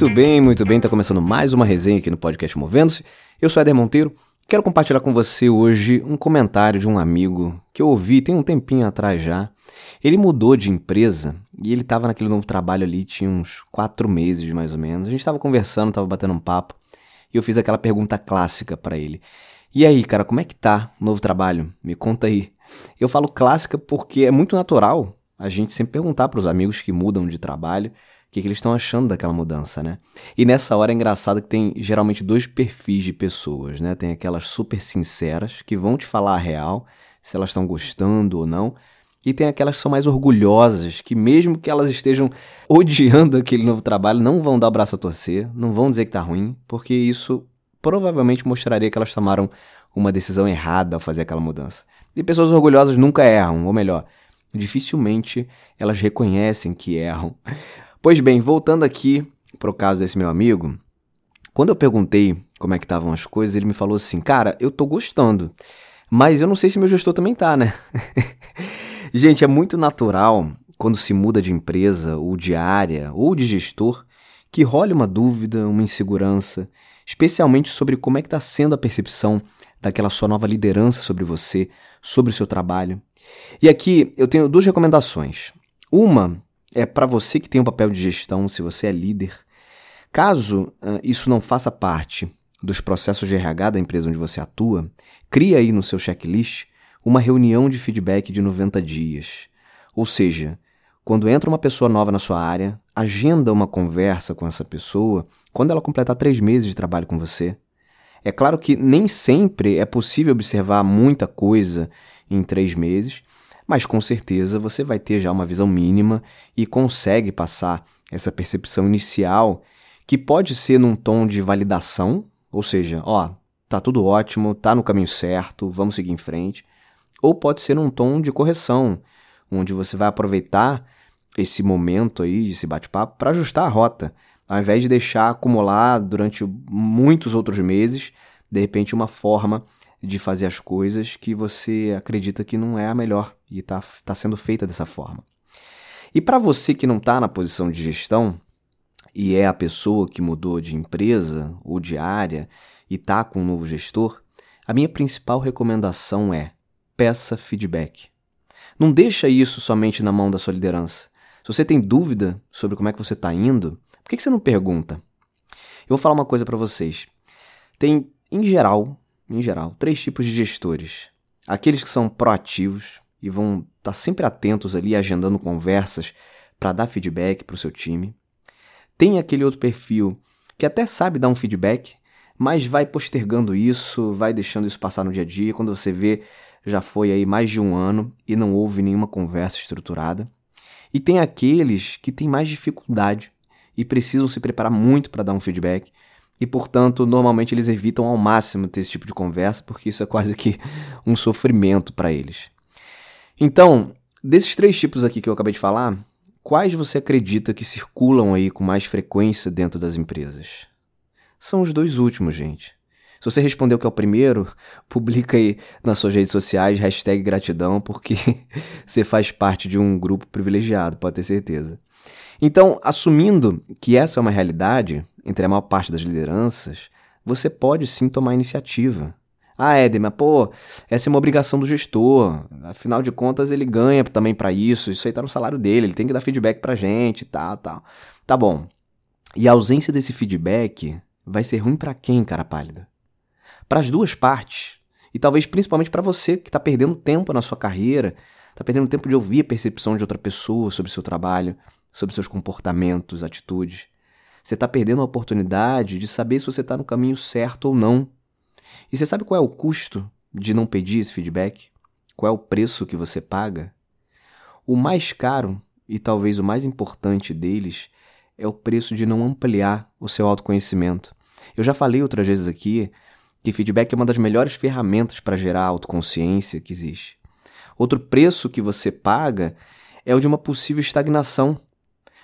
Muito bem, muito bem. Tá começando mais uma resenha aqui no podcast Movendo-se. Eu sou Eder Monteiro. Quero compartilhar com você hoje um comentário de um amigo que eu ouvi tem um tempinho atrás já. Ele mudou de empresa e ele estava naquele novo trabalho ali, tinha uns quatro meses mais ou menos. A gente estava conversando, estava batendo um papo e eu fiz aquela pergunta clássica para ele. E aí, cara, como é que tá o novo trabalho? Me conta aí. Eu falo clássica porque é muito natural a gente sempre perguntar para os amigos que mudam de trabalho que, que eles estão achando daquela mudança, né? E nessa hora é engraçado que tem geralmente dois perfis de pessoas, né? Tem aquelas super sinceras que vão te falar a real, se elas estão gostando ou não. E tem aquelas que são mais orgulhosas, que mesmo que elas estejam odiando aquele novo trabalho, não vão dar o braço a torcer, não vão dizer que tá ruim, porque isso provavelmente mostraria que elas tomaram uma decisão errada ao fazer aquela mudança. E pessoas orgulhosas nunca erram, ou melhor, dificilmente elas reconhecem que erram. Pois bem, voltando aqui pro caso desse meu amigo, quando eu perguntei como é que estavam as coisas, ele me falou assim: "Cara, eu tô gostando, mas eu não sei se meu gestor também tá, né?" Gente, é muito natural quando se muda de empresa ou de área ou de gestor que role uma dúvida, uma insegurança, especialmente sobre como é que está sendo a percepção daquela sua nova liderança sobre você, sobre o seu trabalho. E aqui eu tenho duas recomendações. Uma é para você que tem um papel de gestão, se você é líder. Caso isso não faça parte dos processos de RH da empresa onde você atua, cria aí no seu checklist uma reunião de feedback de 90 dias. Ou seja, quando entra uma pessoa nova na sua área, agenda uma conversa com essa pessoa quando ela completar três meses de trabalho com você. É claro que nem sempre é possível observar muita coisa em três meses, mas com certeza você vai ter já uma visão mínima e consegue passar essa percepção inicial que pode ser num tom de validação, ou seja, ó, tá tudo ótimo, tá no caminho certo, vamos seguir em frente, ou pode ser num tom de correção, onde você vai aproveitar esse momento aí, esse bate-papo, para ajustar a rota, ao invés de deixar acumular durante muitos outros meses, de repente, uma forma de fazer as coisas que você acredita que não é a melhor e está tá sendo feita dessa forma. E para você que não está na posição de gestão e é a pessoa que mudou de empresa ou de área e está com um novo gestor, a minha principal recomendação é peça feedback. Não deixa isso somente na mão da sua liderança. Se você tem dúvida sobre como é que você está indo, por que, que você não pergunta? Eu vou falar uma coisa para vocês. Tem, em geral, em geral, três tipos de gestores. Aqueles que são proativos e vão estar tá sempre atentos ali, agendando conversas para dar feedback para o seu time. Tem aquele outro perfil que até sabe dar um feedback, mas vai postergando isso, vai deixando isso passar no dia a dia. Quando você vê, já foi aí mais de um ano e não houve nenhuma conversa estruturada. E tem aqueles que têm mais dificuldade e precisam se preparar muito para dar um feedback e, portanto, normalmente eles evitam ao máximo ter esse tipo de conversa, porque isso é quase que um sofrimento para eles. Então, desses três tipos aqui que eu acabei de falar, quais você acredita que circulam aí com mais frequência dentro das empresas? São os dois últimos, gente. Se você respondeu que é o primeiro, publica aí nas suas redes sociais, hashtag gratidão, porque você faz parte de um grupo privilegiado, pode ter certeza. Então, assumindo que essa é uma realidade entre a maior parte das lideranças, você pode sim tomar iniciativa. Ah, Éder, mas pô, essa é uma obrigação do gestor. Afinal de contas, ele ganha também para isso. Isso aí tá no salário dele, ele tem que dar feedback pra gente tal, tal. Tá bom. E a ausência desse feedback vai ser ruim para quem, cara pálida? Para as duas partes. E talvez principalmente para você que tá perdendo tempo na sua carreira, tá perdendo tempo de ouvir a percepção de outra pessoa sobre seu trabalho, sobre seus comportamentos, atitudes. Você está perdendo a oportunidade de saber se você está no caminho certo ou não. E você sabe qual é o custo de não pedir esse feedback? Qual é o preço que você paga? O mais caro e talvez o mais importante deles é o preço de não ampliar o seu autoconhecimento. Eu já falei outras vezes aqui que feedback é uma das melhores ferramentas para gerar autoconsciência que existe. Outro preço que você paga é o de uma possível estagnação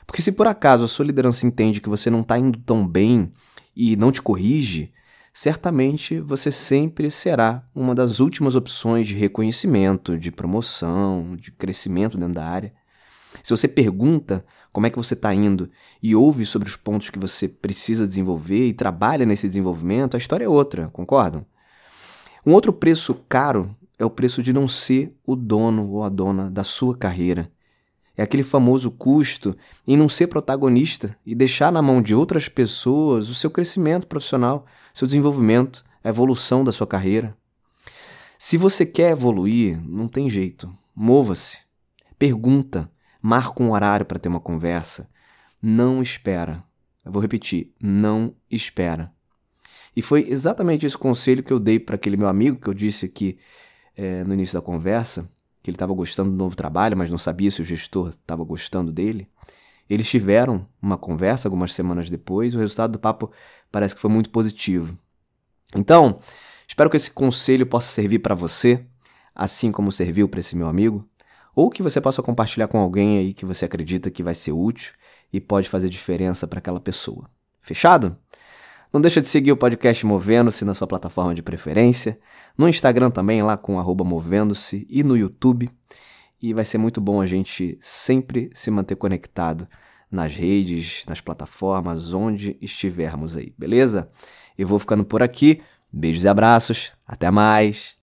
porque se por acaso a sua liderança entende que você não está indo tão bem e não te corrige, certamente você sempre será uma das últimas opções de reconhecimento, de promoção, de crescimento dentro da área. Se você pergunta como é que você está indo e ouve sobre os pontos que você precisa desenvolver e trabalha nesse desenvolvimento, a história é outra, concordam? Um outro preço caro é o preço de não ser o dono ou a dona da sua carreira. É aquele famoso custo em não ser protagonista e deixar na mão de outras pessoas o seu crescimento profissional, seu desenvolvimento, a evolução da sua carreira. Se você quer evoluir, não tem jeito. Mova-se. Pergunta, marca um horário para ter uma conversa. Não espera. Eu vou repetir, não espera. E foi exatamente esse conselho que eu dei para aquele meu amigo que eu disse aqui é, no início da conversa, que ele estava gostando do novo trabalho, mas não sabia se o gestor estava gostando dele. Eles tiveram uma conversa algumas semanas depois, o resultado do papo parece que foi muito positivo. Então, espero que esse conselho possa servir para você, assim como serviu para esse meu amigo ou que você possa compartilhar com alguém aí que você acredita que vai ser útil e pode fazer diferença para aquela pessoa. Fechado? Não deixa de seguir o podcast Movendo-se na sua plataforma de preferência, no Instagram também, lá com Movendo-se, e no YouTube. E vai ser muito bom a gente sempre se manter conectado nas redes, nas plataformas, onde estivermos aí, beleza? Eu vou ficando por aqui. Beijos e abraços. Até mais.